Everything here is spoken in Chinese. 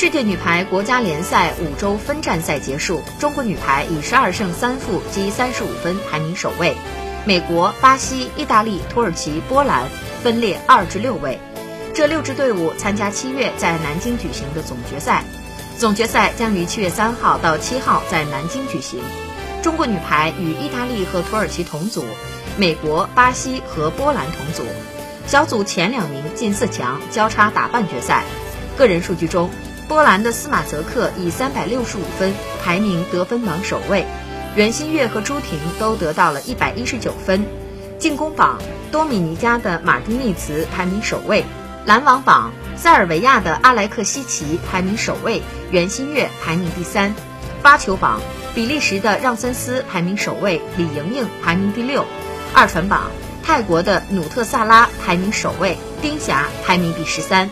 世界女排国家联赛五周分站赛结束，中国女排以十二胜三负积三十五分排名首位，美国、巴西、意大利、土耳其、波兰分列二至六位。这六支队伍参加七月在南京举行的总决赛，总决赛将于七月三号到七号在南京举行。中国女排与意大利和土耳其同组，美国、巴西和波兰同组。小组前两名进四强，交叉打半决赛。个人数据中。波兰的斯马泽克以三百六十五分排名得分榜首位，袁心玥和朱婷都得到了一百一十九分。进攻榜，多米尼加的马丁内茨排名首位，篮网榜，塞尔维亚的阿莱克西奇排名首位，袁心玥排名第三。发球榜，比利时的让森斯排名首位，李盈莹排名第六。二传榜，泰国的努特萨拉排名首位，丁霞排名第十三。